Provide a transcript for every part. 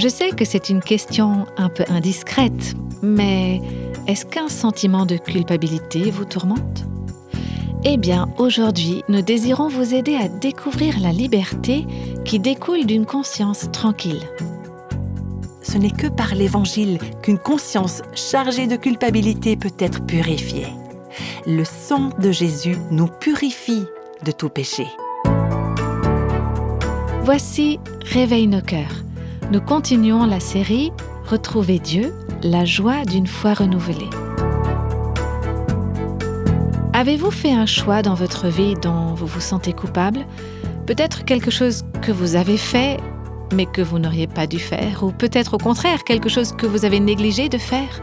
Je sais que c'est une question un peu indiscrète, mais est-ce qu'un sentiment de culpabilité vous tourmente? Eh bien, aujourd'hui, nous désirons vous aider à découvrir la liberté qui découle d'une conscience tranquille. Ce n'est que par l'Évangile qu'une conscience chargée de culpabilité peut être purifiée. Le sang de Jésus nous purifie de tout péché. Voici Réveille nos cœurs. Nous continuons la série Retrouver Dieu, la joie d'une foi renouvelée. Avez-vous fait un choix dans votre vie dont vous vous sentez coupable? Peut-être quelque chose que vous avez fait mais que vous n'auriez pas dû faire, ou peut-être au contraire quelque chose que vous avez négligé de faire?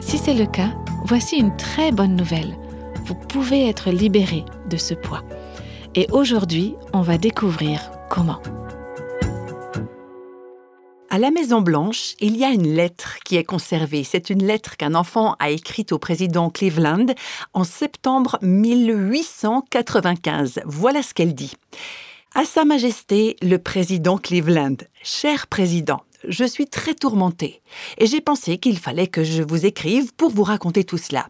Si c'est le cas, voici une très bonne nouvelle. Vous pouvez être libéré de ce poids. Et aujourd'hui, on va découvrir comment. À la Maison Blanche, il y a une lettre qui est conservée. C'est une lettre qu'un enfant a écrite au président Cleveland en septembre 1895. Voilà ce qu'elle dit. À Sa Majesté le président Cleveland, cher président, je suis très tourmentée et j'ai pensé qu'il fallait que je vous écrive pour vous raconter tout cela.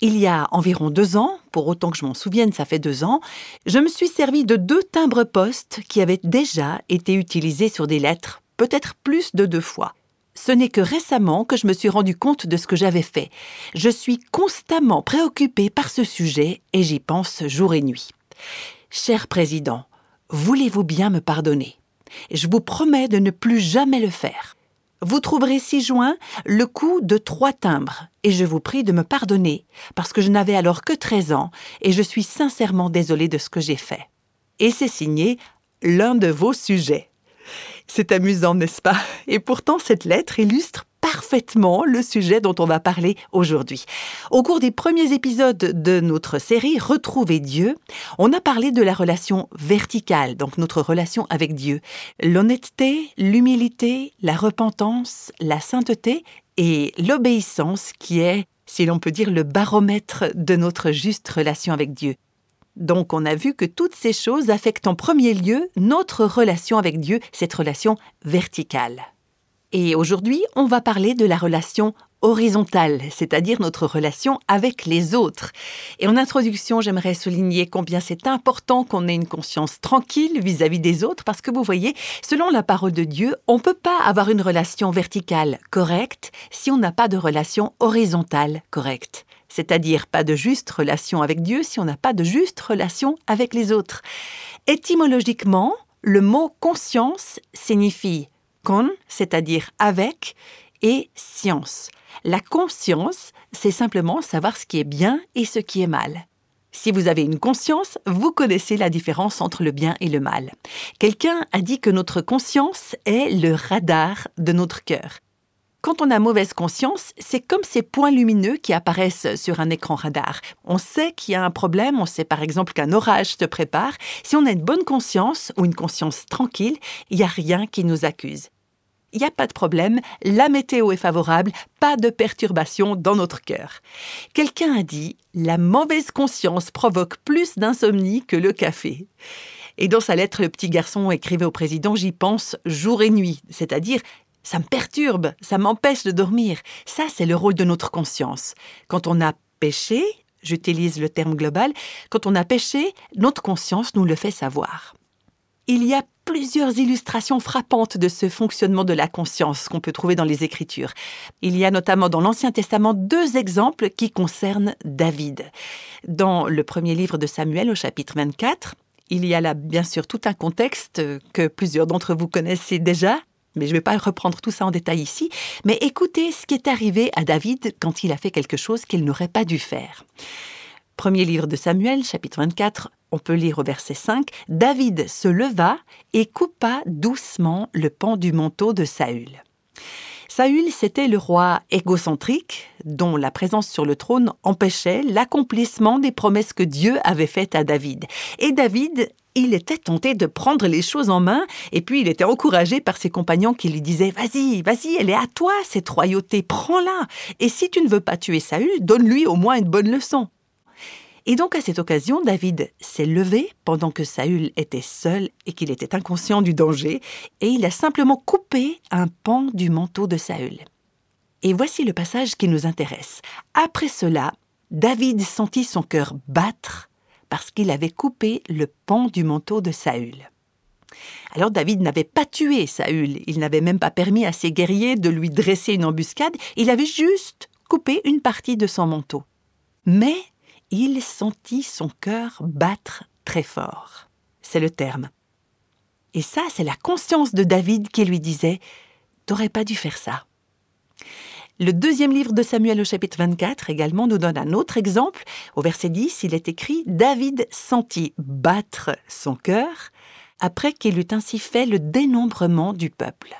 Il y a environ deux ans, pour autant que je m'en souvienne, ça fait deux ans, je me suis servi de deux timbres-poste qui avaient déjà été utilisés sur des lettres, peut-être plus de deux fois. Ce n'est que récemment que je me suis rendu compte de ce que j'avais fait. Je suis constamment préoccupée par ce sujet et j'y pense jour et nuit. Cher président, Voulez-vous bien me pardonner? Je vous promets de ne plus jamais le faire. Vous trouverez ci-joint le coût de trois timbres, et je vous prie de me pardonner, parce que je n'avais alors que 13 ans, et je suis sincèrement désolé de ce que j'ai fait. Et c'est signé l'un de vos sujets. C'est amusant, n'est-ce pas? Et pourtant, cette lettre illustre parfaitement le sujet dont on va parler aujourd'hui. Au cours des premiers épisodes de notre série Retrouver Dieu, on a parlé de la relation verticale, donc notre relation avec Dieu. L'honnêteté, l'humilité, la repentance, la sainteté et l'obéissance qui est, si l'on peut dire, le baromètre de notre juste relation avec Dieu. Donc on a vu que toutes ces choses affectent en premier lieu notre relation avec Dieu, cette relation verticale. Et aujourd'hui, on va parler de la relation horizontale, c'est-à-dire notre relation avec les autres. Et en introduction, j'aimerais souligner combien c'est important qu'on ait une conscience tranquille vis-à-vis des autres, parce que vous voyez, selon la parole de Dieu, on ne peut pas avoir une relation verticale correcte si on n'a pas de relation horizontale correcte. C'est-à-dire pas de juste relation avec Dieu si on n'a pas de juste relation avec les autres. Étymologiquement, le mot conscience signifie con, c'est-à-dire avec, et science. La conscience, c'est simplement savoir ce qui est bien et ce qui est mal. Si vous avez une conscience, vous connaissez la différence entre le bien et le mal. Quelqu'un a dit que notre conscience est le radar de notre cœur. Quand on a mauvaise conscience, c'est comme ces points lumineux qui apparaissent sur un écran radar. On sait qu'il y a un problème, on sait par exemple qu'un orage se prépare. Si on a une bonne conscience ou une conscience tranquille, il n'y a rien qui nous accuse il n'y a pas de problème, la météo est favorable, pas de perturbation dans notre cœur. Quelqu'un a dit La mauvaise conscience provoque plus d'insomnie que le café. Et dans sa lettre, le petit garçon écrivait au président J'y pense jour et nuit, c'est-à-dire ça me perturbe, ça m'empêche de dormir. Ça, c'est le rôle de notre conscience. Quand on a péché, j'utilise le terme global, quand on a péché, notre conscience nous le fait savoir. Il y a plusieurs illustrations frappantes de ce fonctionnement de la conscience qu'on peut trouver dans les Écritures. Il y a notamment dans l'Ancien Testament deux exemples qui concernent David. Dans le premier livre de Samuel au chapitre 24, il y a là bien sûr tout un contexte que plusieurs d'entre vous connaissez déjà, mais je ne vais pas reprendre tout ça en détail ici, mais écoutez ce qui est arrivé à David quand il a fait quelque chose qu'il n'aurait pas dû faire. Premier livre de Samuel, chapitre 24, on peut lire au verset 5, David se leva et coupa doucement le pan du manteau de Saül. Saül, c'était le roi égocentrique dont la présence sur le trône empêchait l'accomplissement des promesses que Dieu avait faites à David. Et David, il était tenté de prendre les choses en main, et puis il était encouragé par ses compagnons qui lui disaient Vas-y, vas-y, elle est à toi, cette royauté, prends-la. Et si tu ne veux pas tuer Saül, donne-lui au moins une bonne leçon. Et donc à cette occasion, David s'est levé pendant que Saül était seul et qu'il était inconscient du danger, et il a simplement coupé un pan du manteau de Saül. Et voici le passage qui nous intéresse. Après cela, David sentit son cœur battre parce qu'il avait coupé le pan du manteau de Saül. Alors David n'avait pas tué Saül, il n'avait même pas permis à ses guerriers de lui dresser une embuscade, il avait juste coupé une partie de son manteau. Mais il sentit son cœur battre très fort. C'est le terme. Et ça, c'est la conscience de David qui lui disait T'aurais pas dû faire ça. Le deuxième livre de Samuel au chapitre 24 également nous donne un autre exemple. Au verset 10, il est écrit David sentit battre son cœur après qu'il eut ainsi fait le dénombrement du peuple.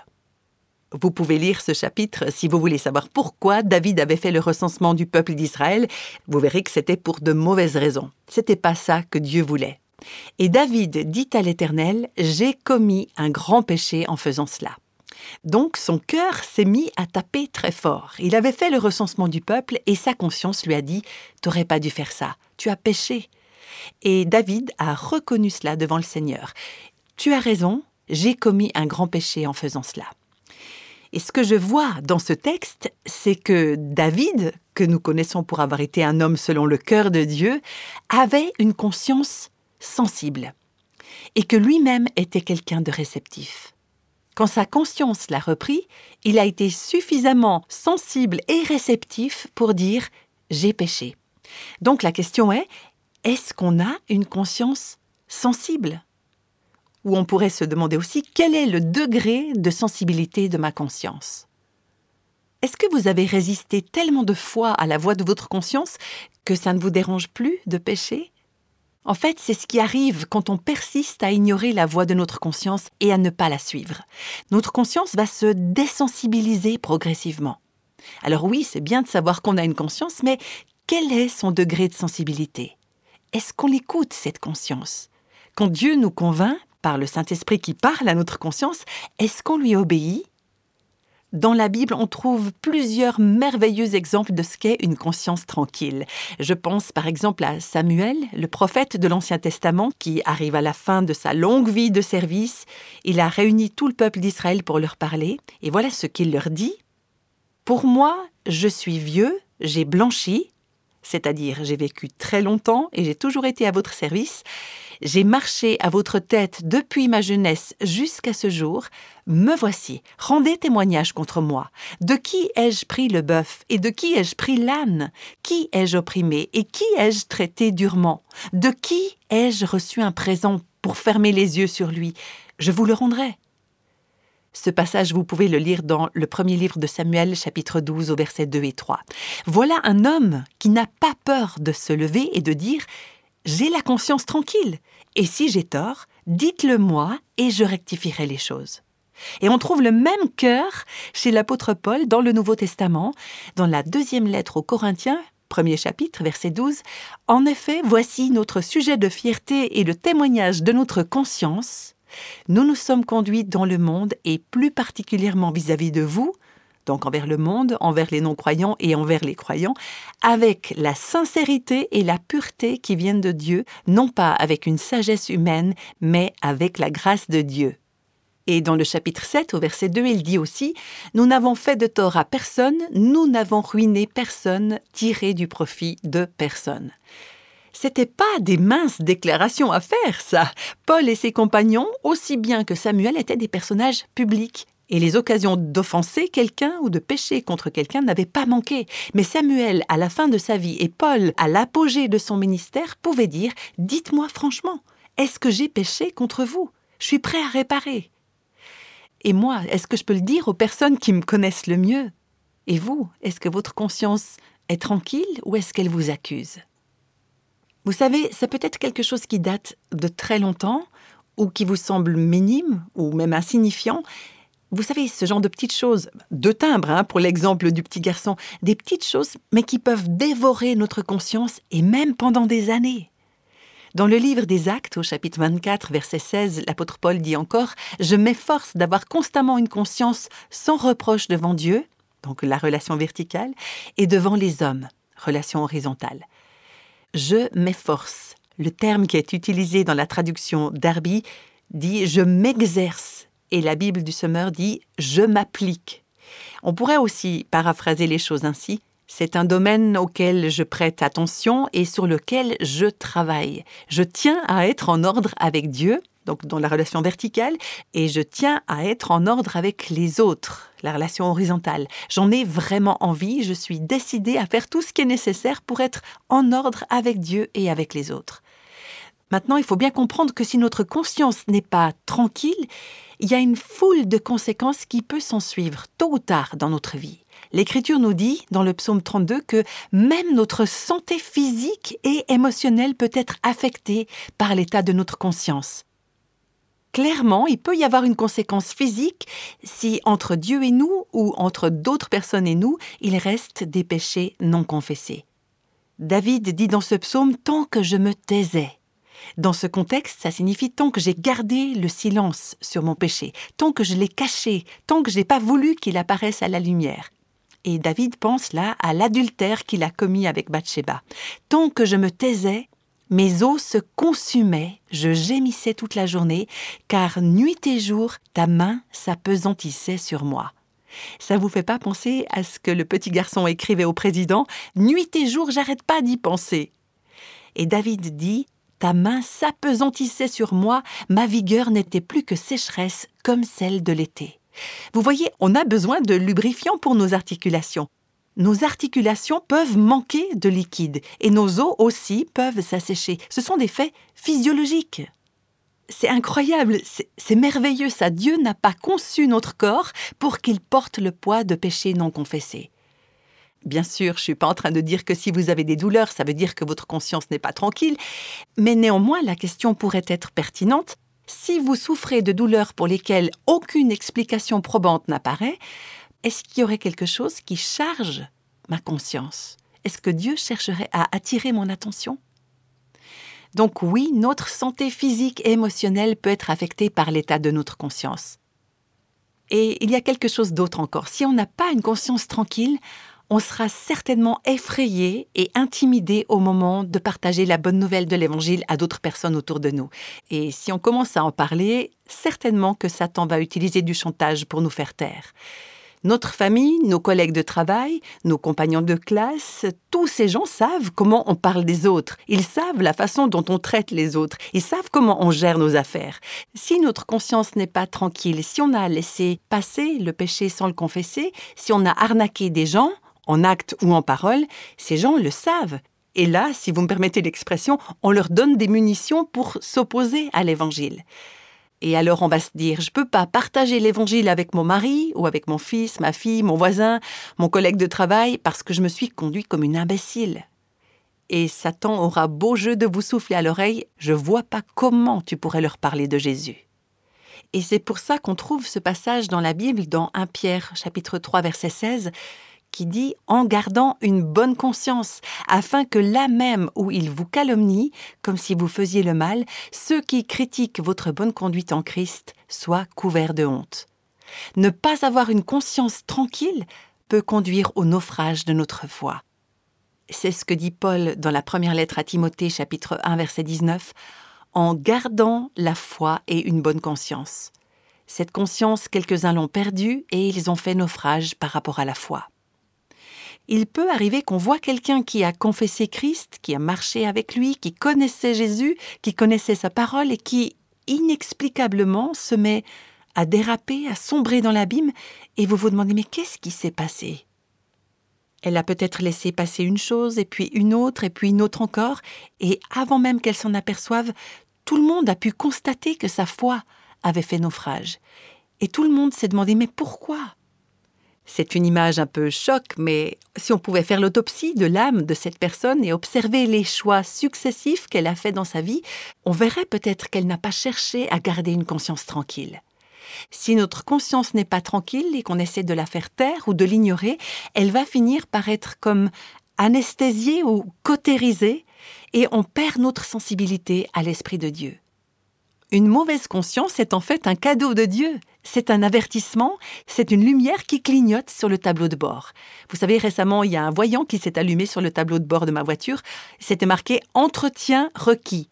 Vous pouvez lire ce chapitre si vous voulez savoir pourquoi David avait fait le recensement du peuple d'Israël. Vous verrez que c'était pour de mauvaises raisons. C'était pas ça que Dieu voulait. Et David dit à l'Éternel J'ai commis un grand péché en faisant cela. Donc son cœur s'est mis à taper très fort. Il avait fait le recensement du peuple et sa conscience lui a dit T'aurais pas dû faire ça, tu as péché. Et David a reconnu cela devant le Seigneur. Tu as raison, j'ai commis un grand péché en faisant cela. Et ce que je vois dans ce texte, c'est que David, que nous connaissons pour avoir été un homme selon le cœur de Dieu, avait une conscience sensible et que lui-même était quelqu'un de réceptif. Quand sa conscience l'a repris, il a été suffisamment sensible et réceptif pour dire j'ai péché. Donc la question est, est-ce qu'on a une conscience sensible? Ou on pourrait se demander aussi quel est le degré de sensibilité de ma conscience? Est-ce que vous avez résisté tellement de fois à la voix de votre conscience que ça ne vous dérange plus de pécher? En fait, c'est ce qui arrive quand on persiste à ignorer la voix de notre conscience et à ne pas la suivre. Notre conscience va se désensibiliser progressivement. Alors oui, c'est bien de savoir qu'on a une conscience, mais quel est son degré de sensibilité? Est-ce qu'on l'écoute, cette conscience? Quand Dieu nous convainc, par le Saint-Esprit qui parle à notre conscience, est-ce qu'on lui obéit? Dans la Bible, on trouve plusieurs merveilleux exemples de ce qu'est une conscience tranquille. Je pense par exemple à Samuel, le prophète de l'Ancien Testament, qui arrive à la fin de sa longue vie de service. Il a réuni tout le peuple d'Israël pour leur parler, et voilà ce qu'il leur dit. Pour moi, je suis vieux, j'ai blanchi, c'est-à-dire j'ai vécu très longtemps et j'ai toujours été à votre service, j'ai marché à votre tête depuis ma jeunesse jusqu'à ce jour. Me voici. Rendez témoignage contre moi. De qui ai-je pris le bœuf et de qui ai-je pris l'âne? Qui ai-je opprimé et qui ai-je traité durement? De qui ai-je reçu un présent pour fermer les yeux sur lui? Je vous le rendrai. Ce passage, vous pouvez le lire dans le premier livre de Samuel, chapitre 12, au verset 2 et 3. Voilà un homme qui n'a pas peur de se lever et de dire j'ai la conscience tranquille. Et si j'ai tort, dites-le moi et je rectifierai les choses. Et on trouve le même cœur chez l'apôtre Paul dans le Nouveau Testament, dans la deuxième lettre aux Corinthiens, premier chapitre, verset 12. En effet, voici notre sujet de fierté et le témoignage de notre conscience. Nous nous sommes conduits dans le monde et plus particulièrement vis-à-vis -vis de vous, donc envers le monde, envers les non-croyants et envers les croyants, avec la sincérité et la pureté qui viennent de Dieu, non pas avec une sagesse humaine, mais avec la grâce de Dieu. Et dans le chapitre 7, au verset 2, il dit aussi Nous n'avons fait de tort à personne, nous n'avons ruiné personne, tiré du profit de personne. C'était pas des minces déclarations à faire, ça. Paul et ses compagnons, aussi bien que Samuel, étaient des personnages publics et les occasions d'offenser quelqu'un ou de pécher contre quelqu'un n'avaient pas manqué. Mais Samuel, à la fin de sa vie, et Paul, à l'apogée de son ministère, pouvaient dire Dites-moi franchement, est-ce que j'ai péché contre vous? Je suis prêt à réparer. Et moi, est-ce que je peux le dire aux personnes qui me connaissent le mieux? Et vous, est-ce que votre conscience est tranquille ou est-ce qu'elle vous accuse? Vous savez, ça peut être quelque chose qui date de très longtemps ou qui vous semble minime ou même insignifiant, vous savez, ce genre de petites choses, de timbre hein, pour l'exemple du petit garçon, des petites choses, mais qui peuvent dévorer notre conscience et même pendant des années. Dans le livre des Actes, au chapitre 24, verset 16, l'apôtre Paul dit encore Je m'efforce d'avoir constamment une conscience sans reproche devant Dieu, donc la relation verticale, et devant les hommes, relation horizontale. Je m'efforce. Le terme qui est utilisé dans la traduction Darby dit je m'exerce et la Bible du Semeur dit je m'applique. On pourrait aussi paraphraser les choses ainsi. C'est un domaine auquel je prête attention et sur lequel je travaille. Je tiens à être en ordre avec Dieu, donc dans la relation verticale, et je tiens à être en ordre avec les autres, la relation horizontale. J'en ai vraiment envie, je suis décidée à faire tout ce qui est nécessaire pour être en ordre avec Dieu et avec les autres. Maintenant, il faut bien comprendre que si notre conscience n'est pas tranquille, il y a une foule de conséquences qui peut s'en suivre tôt ou tard dans notre vie. L'Écriture nous dit, dans le psaume 32, que même notre santé physique et émotionnelle peut être affectée par l'état de notre conscience. Clairement, il peut y avoir une conséquence physique si entre Dieu et nous, ou entre d'autres personnes et nous, il reste des péchés non confessés. David dit dans ce psaume Tant que je me taisais. Dans ce contexte, ça signifie tant que j'ai gardé le silence sur mon péché, tant que je l'ai caché, tant que je n'ai pas voulu qu'il apparaisse à la lumière. Et David pense là à l'adultère qu'il a commis avec Bathsheba. Tant que je me taisais, mes os se consumaient, je gémissais toute la journée, car nuit et jour, ta main s'apesantissait sur moi. Ça vous fait pas penser à ce que le petit garçon écrivait au président Nuit et jour, j'arrête pas d'y penser. Et David dit ta main s'apesantissait sur moi, ma vigueur n'était plus que sécheresse comme celle de l'été. Vous voyez, on a besoin de lubrifiant pour nos articulations. Nos articulations peuvent manquer de liquide et nos os aussi peuvent s'assécher. Ce sont des faits physiologiques. C'est incroyable, c'est merveilleux ça. Dieu n'a pas conçu notre corps pour qu'il porte le poids de péchés non confessés. Bien sûr, je ne suis pas en train de dire que si vous avez des douleurs, ça veut dire que votre conscience n'est pas tranquille, mais néanmoins, la question pourrait être pertinente. Si vous souffrez de douleurs pour lesquelles aucune explication probante n'apparaît, est-ce qu'il y aurait quelque chose qui charge ma conscience? Est-ce que Dieu chercherait à attirer mon attention? Donc oui, notre santé physique et émotionnelle peut être affectée par l'état de notre conscience. Et il y a quelque chose d'autre encore. Si on n'a pas une conscience tranquille, on sera certainement effrayé et intimidé au moment de partager la bonne nouvelle de l'Évangile à d'autres personnes autour de nous. Et si on commence à en parler, certainement que Satan va utiliser du chantage pour nous faire taire. Notre famille, nos collègues de travail, nos compagnons de classe, tous ces gens savent comment on parle des autres. Ils savent la façon dont on traite les autres. Ils savent comment on gère nos affaires. Si notre conscience n'est pas tranquille, si on a laissé passer le péché sans le confesser, si on a arnaqué des gens, en acte ou en parole, ces gens le savent. Et là, si vous me permettez l'expression, on leur donne des munitions pour s'opposer à l'Évangile. Et alors on va se dire, je ne peux pas partager l'Évangile avec mon mari ou avec mon fils, ma fille, mon voisin, mon collègue de travail, parce que je me suis conduit comme une imbécile. Et Satan aura beau jeu de vous souffler à l'oreille, je vois pas comment tu pourrais leur parler de Jésus. Et c'est pour ça qu'on trouve ce passage dans la Bible, dans 1 Pierre chapitre 3 verset 16, qui dit en gardant une bonne conscience, afin que là même où ils vous calomnient, comme si vous faisiez le mal, ceux qui critiquent votre bonne conduite en Christ soient couverts de honte. Ne pas avoir une conscience tranquille peut conduire au naufrage de notre foi. C'est ce que dit Paul dans la première lettre à Timothée chapitre 1 verset 19, en gardant la foi et une bonne conscience. Cette conscience, quelques-uns l'ont perdue et ils ont fait naufrage par rapport à la foi il peut arriver qu'on voit quelqu'un qui a confessé Christ, qui a marché avec lui, qui connaissait Jésus, qui connaissait sa parole et qui, inexplicablement, se met à déraper, à sombrer dans l'abîme, et vous vous demandez mais qu'est-ce qui s'est passé? Elle a peut-être laissé passer une chose, et puis une autre, et puis une autre encore, et avant même qu'elle s'en aperçoive, tout le monde a pu constater que sa foi avait fait naufrage. Et tout le monde s'est demandé mais pourquoi? C'est une image un peu choc, mais si on pouvait faire l'autopsie de l'âme de cette personne et observer les choix successifs qu'elle a faits dans sa vie, on verrait peut-être qu'elle n'a pas cherché à garder une conscience tranquille. Si notre conscience n'est pas tranquille et qu'on essaie de la faire taire ou de l'ignorer, elle va finir par être comme anesthésiée ou cautérisée et on perd notre sensibilité à l'Esprit de Dieu. Une mauvaise conscience est en fait un cadeau de Dieu. C'est un avertissement, c'est une lumière qui clignote sur le tableau de bord. Vous savez, récemment, il y a un voyant qui s'est allumé sur le tableau de bord de ma voiture. C'était marqué Entretien requis.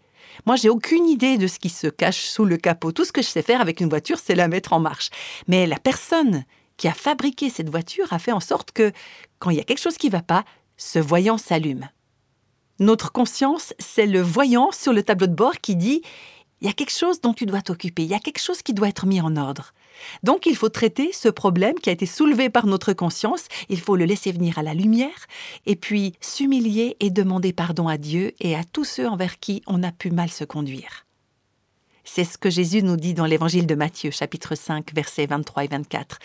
Moi, j'ai aucune idée de ce qui se cache sous le capot. Tout ce que je sais faire avec une voiture, c'est la mettre en marche. Mais la personne qui a fabriqué cette voiture a fait en sorte que, quand il y a quelque chose qui ne va pas, ce voyant s'allume. Notre conscience, c'est le voyant sur le tableau de bord qui dit il y a quelque chose dont tu dois t'occuper, il y a quelque chose qui doit être mis en ordre. Donc il faut traiter ce problème qui a été soulevé par notre conscience, il faut le laisser venir à la lumière, et puis s'humilier et demander pardon à Dieu et à tous ceux envers qui on a pu mal se conduire. C'est ce que Jésus nous dit dans l'évangile de Matthieu, chapitre 5, versets 23 et 24.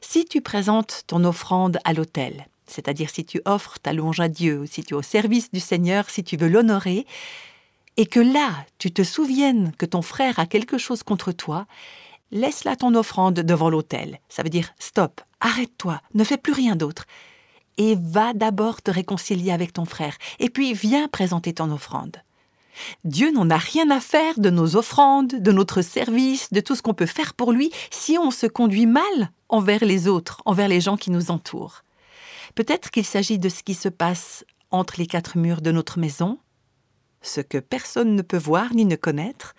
Si tu présentes ton offrande à l'autel, c'est-à-dire si tu offres ta louange à Dieu, si tu es au service du Seigneur, si tu veux l'honorer, et que là tu te souviennes que ton frère a quelque chose contre toi, laisse là ton offrande devant l'autel. Ça veut dire stop, arrête-toi, ne fais plus rien d'autre. Et va d'abord te réconcilier avec ton frère, et puis viens présenter ton offrande. Dieu n'en a rien à faire de nos offrandes, de notre service, de tout ce qu'on peut faire pour lui si on se conduit mal envers les autres, envers les gens qui nous entourent. Peut-être qu'il s'agit de ce qui se passe entre les quatre murs de notre maison, ce que personne ne peut voir ni ne connaître,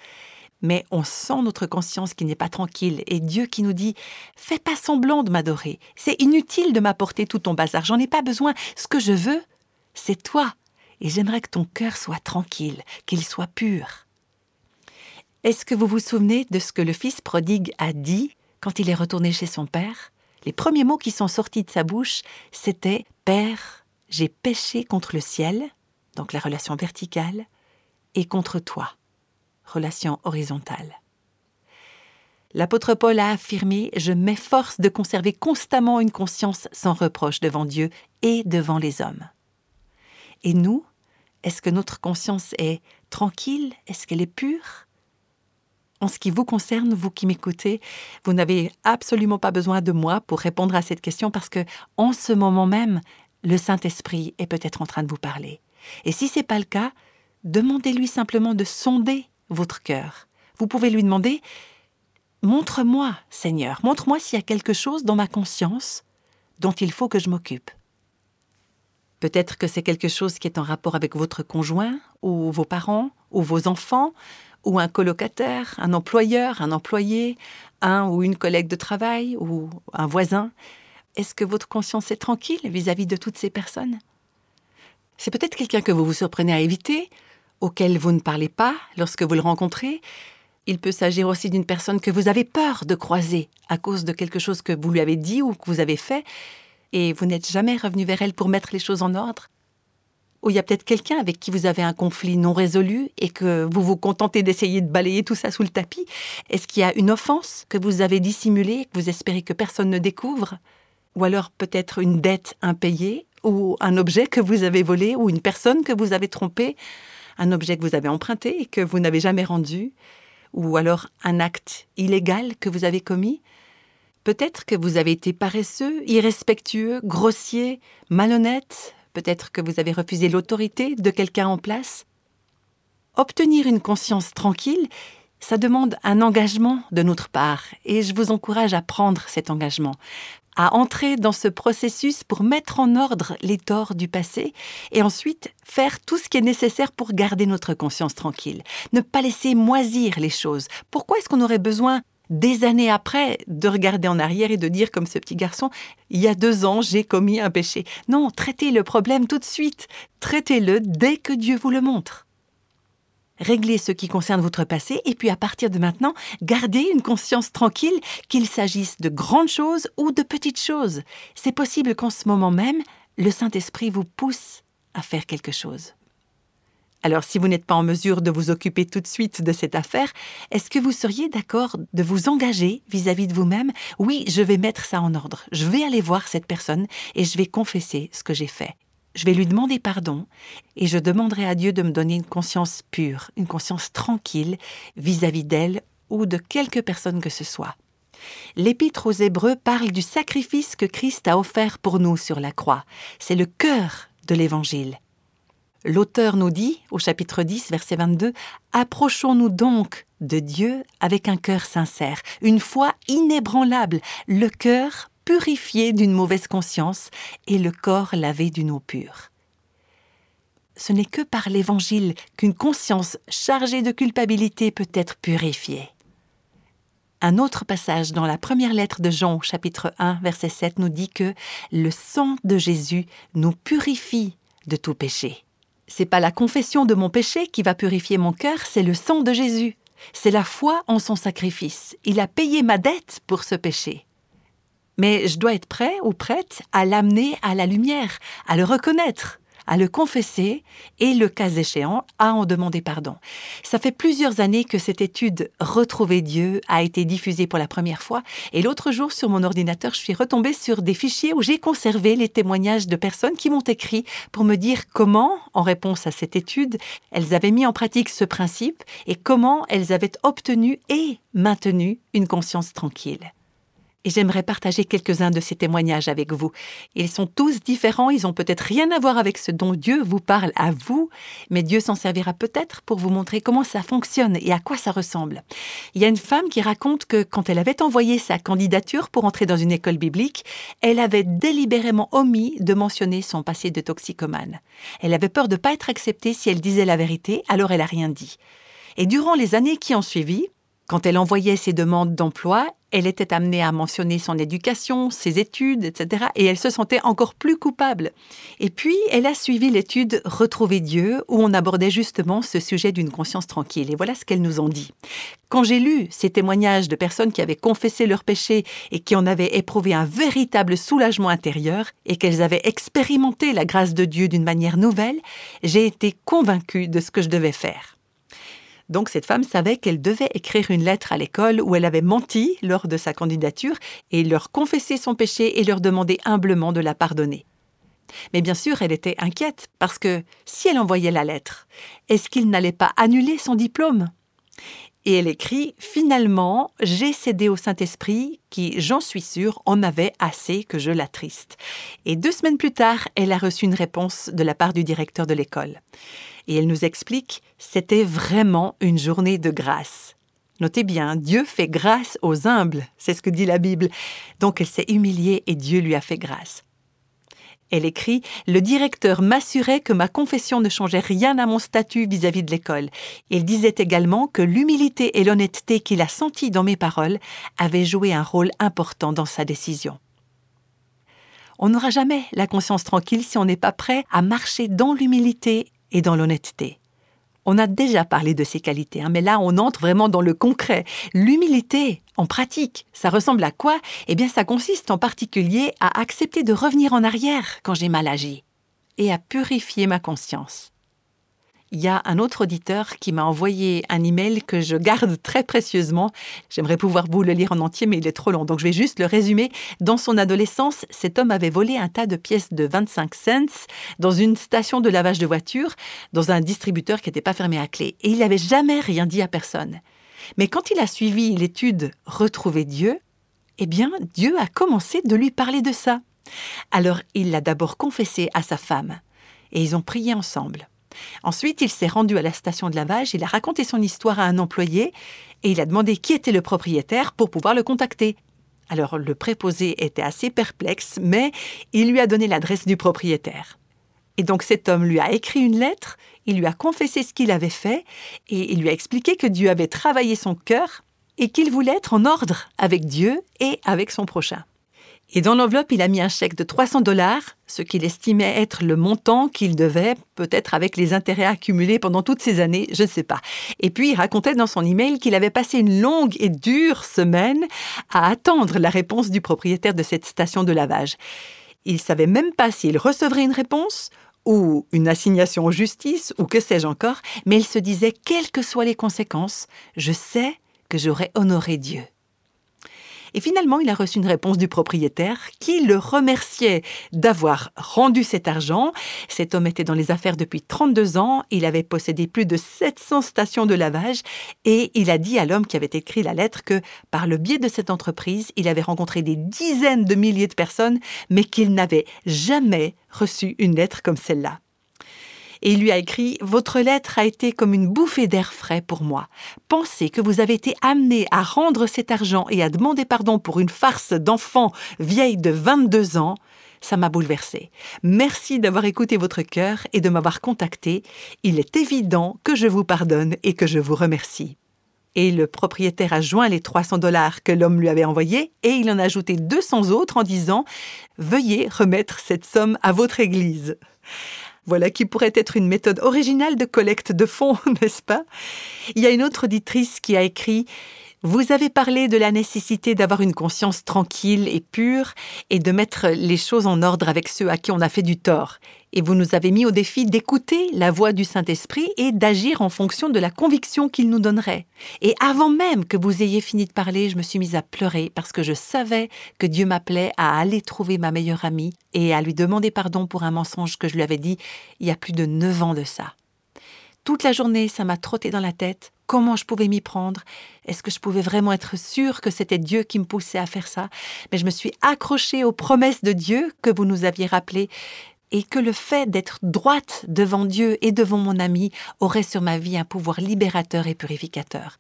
mais on sent notre conscience qui n'est pas tranquille. Et Dieu qui nous dit Fais pas semblant de m'adorer, c'est inutile de m'apporter tout ton bazar, j'en ai pas besoin, ce que je veux, c'est toi, et j'aimerais que ton cœur soit tranquille, qu'il soit pur. Est-ce que vous vous souvenez de ce que le fils prodigue a dit quand il est retourné chez son père? Les premiers mots qui sont sortis de sa bouche, c'était Père, j'ai péché contre le ciel, donc la relation verticale, et contre toi relation horizontale. L'apôtre Paul a affirmé Je m'efforce de conserver constamment une conscience sans reproche devant Dieu et devant les hommes. Et nous, est-ce que notre conscience est tranquille? Est-ce qu'elle est pure? En ce qui vous concerne, vous qui m'écoutez, vous n'avez absolument pas besoin de moi pour répondre à cette question parce que, en ce moment même, le Saint-Esprit est peut-être en train de vous parler. Et si ce n'est pas le cas, demandez-lui simplement de sonder votre cœur. Vous pouvez lui demander Montre-moi, Seigneur, montre-moi s'il y a quelque chose dans ma conscience dont il faut que je m'occupe. Peut-être que c'est quelque chose qui est en rapport avec votre conjoint, ou vos parents, ou vos enfants, ou un colocataire, un employeur, un employé, un ou une collègue de travail, ou un voisin. Est-ce que votre conscience est tranquille vis-à-vis de toutes ces personnes? C'est peut-être quelqu'un que vous vous surprenez à éviter, auquel vous ne parlez pas lorsque vous le rencontrez. Il peut s'agir aussi d'une personne que vous avez peur de croiser à cause de quelque chose que vous lui avez dit ou que vous avez fait, et vous n'êtes jamais revenu vers elle pour mettre les choses en ordre. Ou il y a peut-être quelqu'un avec qui vous avez un conflit non résolu et que vous vous contentez d'essayer de balayer tout ça sous le tapis. Est-ce qu'il y a une offense que vous avez dissimulée et que vous espérez que personne ne découvre? Ou alors peut-être une dette impayée ou un objet que vous avez volé ou une personne que vous avez trompée un objet que vous avez emprunté et que vous n'avez jamais rendu, ou alors un acte illégal que vous avez commis. Peut-être que vous avez été paresseux, irrespectueux, grossier, malhonnête, peut-être que vous avez refusé l'autorité de quelqu'un en place. Obtenir une conscience tranquille, ça demande un engagement de notre part, et je vous encourage à prendre cet engagement, à entrer dans ce processus pour mettre en ordre les torts du passé et ensuite faire tout ce qui est nécessaire pour garder notre conscience tranquille. Ne pas laisser moisir les choses. Pourquoi est-ce qu'on aurait besoin des années après de regarder en arrière et de dire comme ce petit garçon, il y a deux ans, j'ai commis un péché. Non, traitez le problème tout de suite. Traitez-le dès que Dieu vous le montre réglez ce qui concerne votre passé et puis à partir de maintenant, gardez une conscience tranquille qu'il s'agisse de grandes choses ou de petites choses. C'est possible qu'en ce moment même, le Saint-Esprit vous pousse à faire quelque chose. Alors si vous n'êtes pas en mesure de vous occuper tout de suite de cette affaire, est-ce que vous seriez d'accord de vous engager vis-à-vis de vous-même? Oui, je vais mettre ça en ordre. Je vais aller voir cette personne et je vais confesser ce que j'ai fait je vais lui demander pardon et je demanderai à Dieu de me donner une conscience pure, une conscience tranquille vis-à-vis d'elle ou de quelque personne que ce soit. L'épître aux Hébreux parle du sacrifice que Christ a offert pour nous sur la croix. C'est le cœur de l'Évangile. L'auteur nous dit, au chapitre 10, verset 22, Approchons-nous donc de Dieu avec un cœur sincère, une foi inébranlable, le cœur purifié d'une mauvaise conscience et le corps lavé d'une eau pure. Ce n'est que par l'Évangile qu'une conscience chargée de culpabilité peut être purifiée. Un autre passage dans la première lettre de Jean, chapitre 1, verset 7, nous dit que le sang de Jésus nous purifie de tout péché. C'est pas la confession de mon péché qui va purifier mon cœur, c'est le sang de Jésus. C'est la foi en son sacrifice. Il a payé ma dette pour ce péché. Mais je dois être prêt ou prête à l'amener à la lumière, à le reconnaître, à le confesser et, le cas échéant, à en demander pardon. Ça fait plusieurs années que cette étude Retrouver Dieu a été diffusée pour la première fois et l'autre jour sur mon ordinateur, je suis retombée sur des fichiers où j'ai conservé les témoignages de personnes qui m'ont écrit pour me dire comment, en réponse à cette étude, elles avaient mis en pratique ce principe et comment elles avaient obtenu et maintenu une conscience tranquille et j'aimerais partager quelques-uns de ces témoignages avec vous. Ils sont tous différents, ils ont peut-être rien à voir avec ce dont Dieu vous parle à vous, mais Dieu s'en servira peut-être pour vous montrer comment ça fonctionne et à quoi ça ressemble. Il y a une femme qui raconte que quand elle avait envoyé sa candidature pour entrer dans une école biblique, elle avait délibérément omis de mentionner son passé de toxicomane. Elle avait peur de ne pas être acceptée si elle disait la vérité, alors elle a rien dit. Et durant les années qui ont suivi, quand elle envoyait ses demandes d'emploi, elle était amenée à mentionner son éducation, ses études, etc. Et elle se sentait encore plus coupable. Et puis, elle a suivi l'étude Retrouver Dieu, où on abordait justement ce sujet d'une conscience tranquille. Et voilà ce qu'elle nous ont dit. Quand j'ai lu ces témoignages de personnes qui avaient confessé leurs péchés et qui en avaient éprouvé un véritable soulagement intérieur, et qu'elles avaient expérimenté la grâce de Dieu d'une manière nouvelle, j'ai été convaincue de ce que je devais faire. Donc cette femme savait qu'elle devait écrire une lettre à l'école où elle avait menti lors de sa candidature et leur confesser son péché et leur demander humblement de la pardonner. Mais bien sûr, elle était inquiète parce que si elle envoyait la lettre, est-ce qu'il n'allait pas annuler son diplôme? Et elle écrit Finalement, j'ai cédé au Saint-Esprit qui, j'en suis sûre, en avait assez que je l'attriste. Et deux semaines plus tard, elle a reçu une réponse de la part du directeur de l'école. Et elle nous explique C'était vraiment une journée de grâce. Notez bien, Dieu fait grâce aux humbles, c'est ce que dit la Bible. Donc elle s'est humiliée et Dieu lui a fait grâce. Elle écrit Le directeur m'assurait que ma confession ne changeait rien à mon statut vis-à-vis de l'école. Il disait également que l'humilité et l'honnêteté qu'il a senties dans mes paroles avaient joué un rôle important dans sa décision. On n'aura jamais la conscience tranquille si on n'est pas prêt à marcher dans l'humilité et dans l'honnêteté. On a déjà parlé de ces qualités, hein, mais là on entre vraiment dans le concret. L'humilité, en pratique, ça ressemble à quoi? Eh bien ça consiste en particulier à accepter de revenir en arrière quand j'ai mal agi et à purifier ma conscience il y a un autre auditeur qui m'a envoyé un email que je garde très précieusement. J'aimerais pouvoir vous le lire en entier, mais il est trop long, donc je vais juste le résumer. Dans son adolescence, cet homme avait volé un tas de pièces de 25 cents dans une station de lavage de voitures, dans un distributeur qui n'était pas fermé à clé. Et il n'avait jamais rien dit à personne. Mais quand il a suivi l'étude Retrouver Dieu, eh bien, Dieu a commencé de lui parler de ça. Alors, il l'a d'abord confessé à sa femme, et ils ont prié ensemble. Ensuite, il s'est rendu à la station de lavage, il a raconté son histoire à un employé et il a demandé qui était le propriétaire pour pouvoir le contacter. Alors le préposé était assez perplexe, mais il lui a donné l'adresse du propriétaire. Et donc cet homme lui a écrit une lettre, il lui a confessé ce qu'il avait fait, et il lui a expliqué que Dieu avait travaillé son cœur et qu'il voulait être en ordre avec Dieu et avec son prochain. Et dans l'enveloppe, il a mis un chèque de 300 dollars, ce qu'il estimait être le montant qu'il devait, peut-être avec les intérêts accumulés pendant toutes ces années, je ne sais pas. Et puis, il racontait dans son email qu'il avait passé une longue et dure semaine à attendre la réponse du propriétaire de cette station de lavage. Il savait même pas s'il recevrait une réponse ou une assignation en justice ou que sais-je encore, mais il se disait, quelles que soient les conséquences, je sais que j'aurai honoré Dieu. Et finalement, il a reçu une réponse du propriétaire qui le remerciait d'avoir rendu cet argent. Cet homme était dans les affaires depuis 32 ans, il avait possédé plus de 700 stations de lavage et il a dit à l'homme qui avait écrit la lettre que par le biais de cette entreprise, il avait rencontré des dizaines de milliers de personnes, mais qu'il n'avait jamais reçu une lettre comme celle-là. Et il lui a écrit Votre lettre a été comme une bouffée d'air frais pour moi. Pensez que vous avez été amené à rendre cet argent et à demander pardon pour une farce d'enfant vieille de 22 ans. Ça m'a bouleversé. Merci d'avoir écouté votre cœur et de m'avoir contacté. Il est évident que je vous pardonne et que je vous remercie. Et le propriétaire a joint les 300 dollars que l'homme lui avait envoyés et il en a ajouté 200 autres en disant Veuillez remettre cette somme à votre église. Voilà qui pourrait être une méthode originale de collecte de fonds, n'est-ce pas? Il y a une autre auditrice qui a écrit vous avez parlé de la nécessité d'avoir une conscience tranquille et pure et de mettre les choses en ordre avec ceux à qui on a fait du tort. Et vous nous avez mis au défi d'écouter la voix du Saint-Esprit et d'agir en fonction de la conviction qu'il nous donnerait. Et avant même que vous ayez fini de parler, je me suis mise à pleurer parce que je savais que Dieu m'appelait à aller trouver ma meilleure amie et à lui demander pardon pour un mensonge que je lui avais dit il y a plus de neuf ans de ça. Toute la journée, ça m'a trotté dans la tête. Comment je pouvais m'y prendre Est-ce que je pouvais vraiment être sûre que c'était Dieu qui me poussait à faire ça? Mais je me suis accrochée aux promesses de Dieu que vous nous aviez rappelées et que le fait d'être droite devant Dieu et devant mon ami aurait sur ma vie un pouvoir libérateur et purificateur.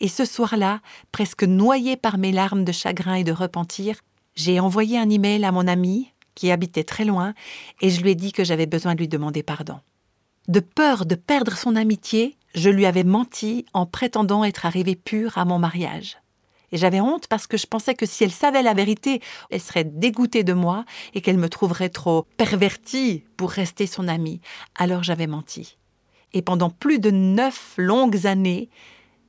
Et ce soir-là, presque noyée par mes larmes de chagrin et de repentir, j'ai envoyé un email à mon ami qui habitait très loin et je lui ai dit que j'avais besoin de lui demander pardon. De peur de perdre son amitié, je lui avais menti en prétendant être arrivée pure à mon mariage. Et j'avais honte parce que je pensais que si elle savait la vérité, elle serait dégoûtée de moi et qu'elle me trouverait trop pervertie pour rester son amie. Alors j'avais menti. Et pendant plus de neuf longues années,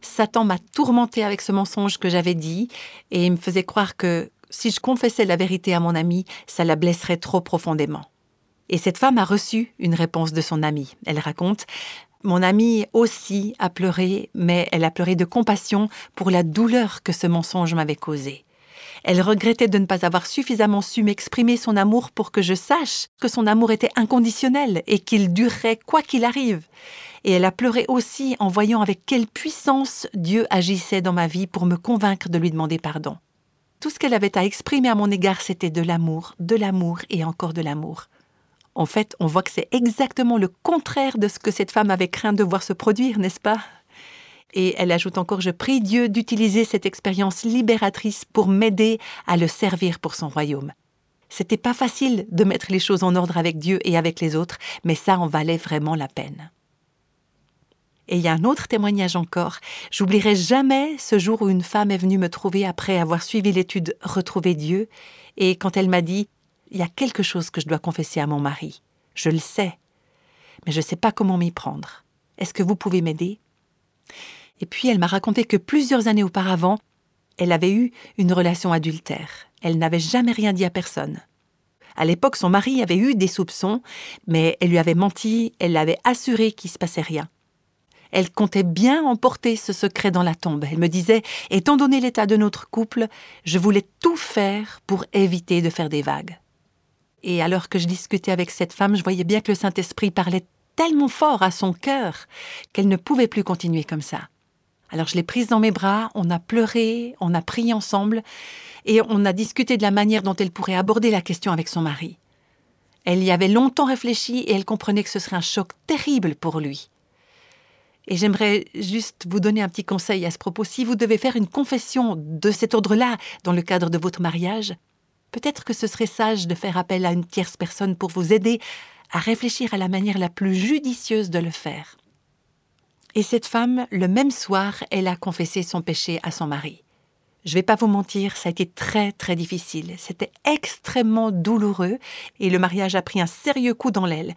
Satan m'a tourmentée avec ce mensonge que j'avais dit et me faisait croire que si je confessais la vérité à mon amie, ça la blesserait trop profondément. Et cette femme a reçu une réponse de son amie. Elle raconte Mon amie aussi a pleuré, mais elle a pleuré de compassion pour la douleur que ce mensonge m'avait causée. Elle regrettait de ne pas avoir suffisamment su m'exprimer son amour pour que je sache que son amour était inconditionnel et qu'il durerait quoi qu'il arrive. Et elle a pleuré aussi en voyant avec quelle puissance Dieu agissait dans ma vie pour me convaincre de lui demander pardon. Tout ce qu'elle avait à exprimer à mon égard, c'était de l'amour, de l'amour et encore de l'amour. En fait, on voit que c'est exactement le contraire de ce que cette femme avait craint de voir se produire, n'est-ce pas? Et elle ajoute encore Je prie Dieu d'utiliser cette expérience libératrice pour m'aider à le servir pour son royaume. C'était pas facile de mettre les choses en ordre avec Dieu et avec les autres, mais ça en valait vraiment la peine. Et il y a un autre témoignage encore. J'oublierai jamais ce jour où une femme est venue me trouver après avoir suivi l'étude Retrouver Dieu, et quand elle m'a dit il y a quelque chose que je dois confesser à mon mari. Je le sais, mais je ne sais pas comment m'y prendre. Est-ce que vous pouvez m'aider? Et puis elle m'a raconté que plusieurs années auparavant, elle avait eu une relation adultère. Elle n'avait jamais rien dit à personne. À l'époque, son mari avait eu des soupçons, mais elle lui avait menti, elle l'avait assuré qu'il se passait rien. Elle comptait bien emporter ce secret dans la tombe. Elle me disait, étant donné l'état de notre couple, je voulais tout faire pour éviter de faire des vagues. Et alors que je discutais avec cette femme, je voyais bien que le Saint-Esprit parlait tellement fort à son cœur qu'elle ne pouvait plus continuer comme ça. Alors je l'ai prise dans mes bras, on a pleuré, on a prié ensemble, et on a discuté de la manière dont elle pourrait aborder la question avec son mari. Elle y avait longtemps réfléchi et elle comprenait que ce serait un choc terrible pour lui. Et j'aimerais juste vous donner un petit conseil à ce propos. Si vous devez faire une confession de cet ordre-là dans le cadre de votre mariage, peut-être que ce serait sage de faire appel à une tierce personne pour vous aider à réfléchir à la manière la plus judicieuse de le faire. Et cette femme, le même soir, elle a confessé son péché à son mari. Je ne vais pas vous mentir, ça a été très très difficile. C'était extrêmement douloureux et le mariage a pris un sérieux coup dans l'aile.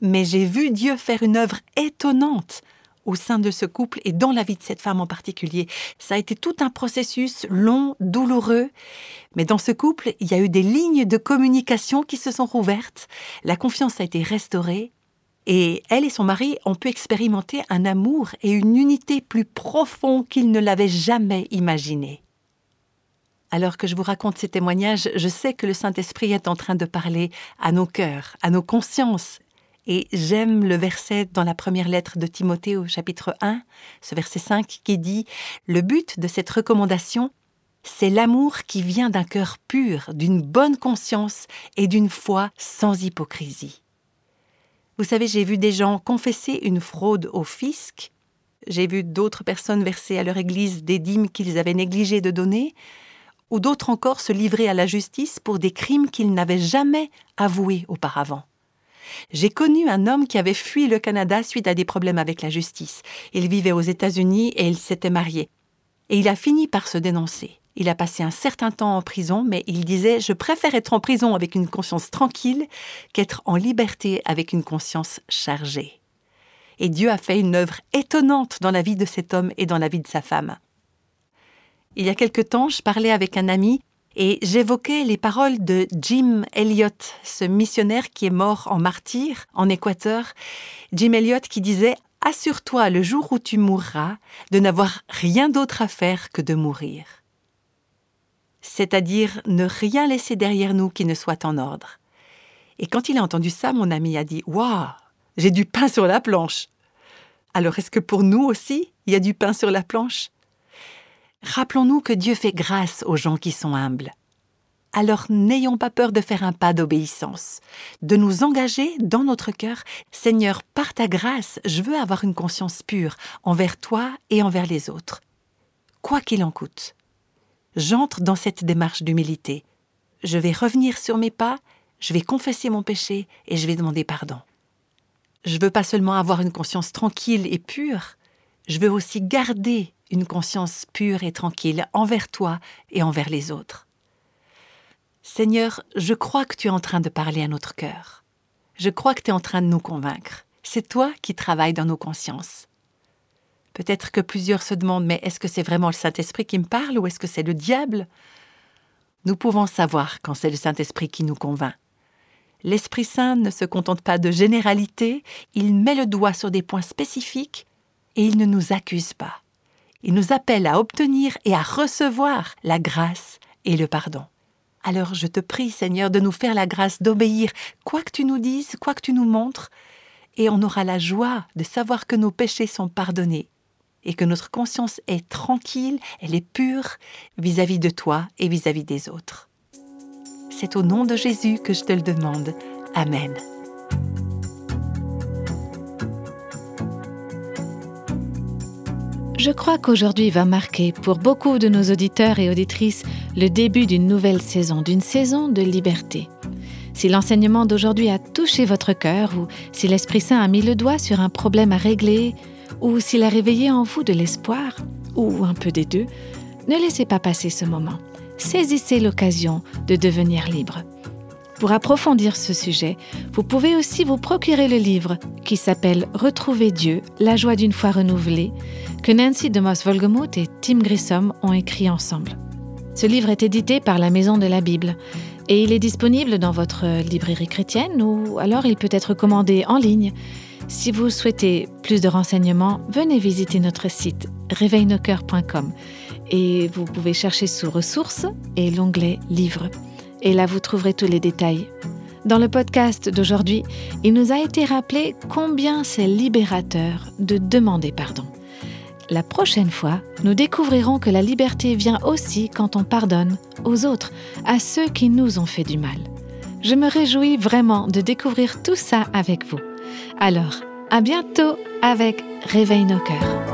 Mais j'ai vu Dieu faire une œuvre étonnante au sein de ce couple et dans la vie de cette femme en particulier. Ça a été tout un processus long, douloureux, mais dans ce couple, il y a eu des lignes de communication qui se sont rouvertes, la confiance a été restaurée, et elle et son mari ont pu expérimenter un amour et une unité plus profonds qu'ils ne l'avaient jamais imaginé. Alors que je vous raconte ces témoignages, je sais que le Saint-Esprit est en train de parler à nos cœurs, à nos consciences et j'aime le verset dans la première lettre de Timothée au chapitre 1, ce verset 5 qui dit Le but de cette recommandation, c'est l'amour qui vient d'un cœur pur, d'une bonne conscience et d'une foi sans hypocrisie. Vous savez, j'ai vu des gens confesser une fraude au fisc, j'ai vu d'autres personnes verser à leur église des dîmes qu'ils avaient négligé de donner, ou d'autres encore se livrer à la justice pour des crimes qu'ils n'avaient jamais avoués auparavant. J'ai connu un homme qui avait fui le Canada suite à des problèmes avec la justice. Il vivait aux États-Unis et il s'était marié. Et il a fini par se dénoncer. Il a passé un certain temps en prison, mais il disait Je préfère être en prison avec une conscience tranquille qu'être en liberté avec une conscience chargée. Et Dieu a fait une œuvre étonnante dans la vie de cet homme et dans la vie de sa femme. Il y a quelque temps, je parlais avec un ami et j'évoquais les paroles de Jim Elliot, ce missionnaire qui est mort en martyr en Équateur. Jim Elliot qui disait Assure-toi le jour où tu mourras de n'avoir rien d'autre à faire que de mourir. C'est-à-dire ne rien laisser derrière nous qui ne soit en ordre. Et quand il a entendu ça, mon ami a dit Waouh, j'ai du pain sur la planche. Alors est-ce que pour nous aussi, il y a du pain sur la planche? Rappelons-nous que Dieu fait grâce aux gens qui sont humbles. Alors n'ayons pas peur de faire un pas d'obéissance, de nous engager dans notre cœur. Seigneur, par ta grâce, je veux avoir une conscience pure envers toi et envers les autres. Quoi qu'il en coûte. J'entre dans cette démarche d'humilité. Je vais revenir sur mes pas, je vais confesser mon péché et je vais demander pardon. Je veux pas seulement avoir une conscience tranquille et pure, je veux aussi garder une conscience pure et tranquille envers toi et envers les autres. Seigneur, je crois que tu es en train de parler à notre cœur. Je crois que tu es en train de nous convaincre. C'est toi qui travailles dans nos consciences. Peut-être que plusieurs se demandent, mais est-ce que c'est vraiment le Saint-Esprit qui me parle ou est-ce que c'est le diable? Nous pouvons savoir quand c'est le Saint-Esprit qui nous convainc. L'Esprit Saint ne se contente pas de généralité, il met le doigt sur des points spécifiques et il ne nous accuse pas. Il nous appelle à obtenir et à recevoir la grâce et le pardon. Alors je te prie, Seigneur, de nous faire la grâce d'obéir, quoi que tu nous dises, quoi que tu nous montres, et on aura la joie de savoir que nos péchés sont pardonnés et que notre conscience est tranquille, elle est pure vis-à-vis de toi et vis à -vis des autres. C'est au nom de Jésus que je te le demande. Amen. Je crois qu'aujourd'hui va marquer pour beaucoup de nos auditeurs et auditrices le début d'une nouvelle saison, d'une saison de liberté. Si l'enseignement d'aujourd'hui a touché votre cœur ou si l'Esprit Saint a mis le doigt sur un problème à régler ou s'il a réveillé en vous de l'espoir ou un peu des deux, ne laissez pas passer ce moment. Saisissez l'occasion de devenir libre. Pour approfondir ce sujet, vous pouvez aussi vous procurer le livre qui s'appelle Retrouver Dieu, la joie d'une foi renouvelée, que Nancy DeMoss Volgemuth et Tim Grissom ont écrit ensemble. Ce livre est édité par la Maison de la Bible et il est disponible dans votre librairie chrétienne ou alors il peut être commandé en ligne. Si vous souhaitez plus de renseignements, venez visiter notre site réveilnoscoeurs.com et vous pouvez chercher sous ressources et l'onglet livres et là vous trouverez tous les détails. Dans le podcast d'aujourd'hui, il nous a été rappelé combien c'est libérateur de demander pardon. La prochaine fois, nous découvrirons que la liberté vient aussi quand on pardonne aux autres, à ceux qui nous ont fait du mal. Je me réjouis vraiment de découvrir tout ça avec vous. Alors, à bientôt avec Réveille nos cœurs.